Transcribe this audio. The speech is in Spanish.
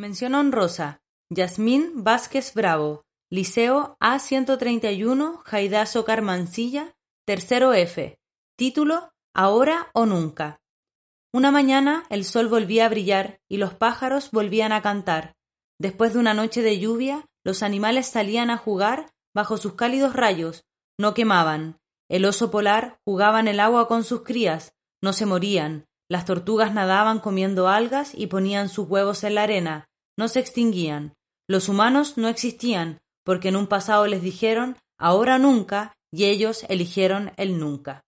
Mención honrosa. Yasmín Vázquez Bravo, Liceo A131, Jaidazo Carmancilla, tercero F. Título Ahora o nunca. Una mañana el sol volvía a brillar y los pájaros volvían a cantar. Después de una noche de lluvia, los animales salían a jugar bajo sus cálidos rayos, no quemaban. El oso polar jugaba en el agua con sus crías, no se morían. Las tortugas nadaban comiendo algas y ponían sus huevos en la arena, no se extinguían. Los humanos no existían, porque en un pasado les dijeron ahora nunca y ellos eligieron el nunca.